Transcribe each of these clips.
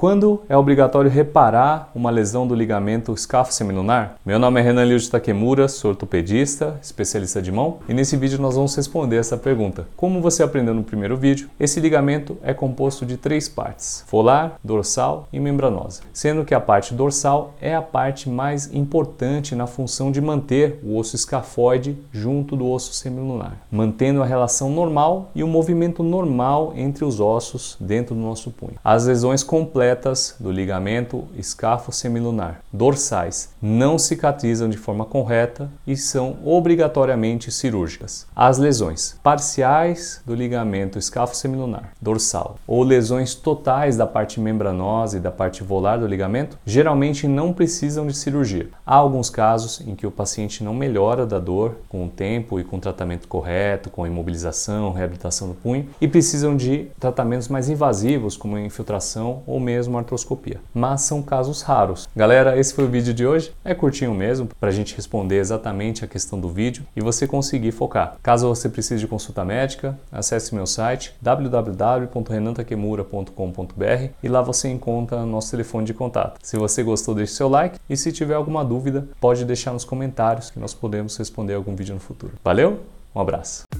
Quando é obrigatório reparar uma lesão do ligamento escafo semilunar? Meu nome é Renan de Takemura, sou ortopedista, especialista de mão, e nesse vídeo nós vamos responder essa pergunta. Como você aprendeu no primeiro vídeo, esse ligamento é composto de três partes: folar, dorsal e membranosa, sendo que a parte dorsal é a parte mais importante na função de manter o osso escafoide junto do osso semilunar, mantendo a relação normal e o movimento normal entre os ossos dentro do nosso punho. As lesões completas completas do ligamento escafo-semilunar dorsais não cicatrizam de forma correta e são obrigatoriamente cirúrgicas. As lesões parciais do ligamento escafo-semilunar dorsal ou lesões totais da parte membranosa e da parte volar do ligamento geralmente não precisam de cirurgia. Há alguns casos em que o paciente não melhora da dor com o tempo e com o tratamento correto, com imobilização, reabilitação do punho e precisam de tratamentos mais invasivos como infiltração ou mesmo mesmo artroscopia. Mas são casos raros. Galera, esse foi o vídeo de hoje. É curtinho mesmo, para a gente responder exatamente a questão do vídeo e você conseguir focar. Caso você precise de consulta médica, acesse meu site www.renantakemura.com.br e lá você encontra nosso telefone de contato. Se você gostou, deixe seu like e se tiver alguma dúvida, pode deixar nos comentários que nós podemos responder algum vídeo no futuro. Valeu? Um abraço.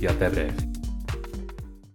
e até breve.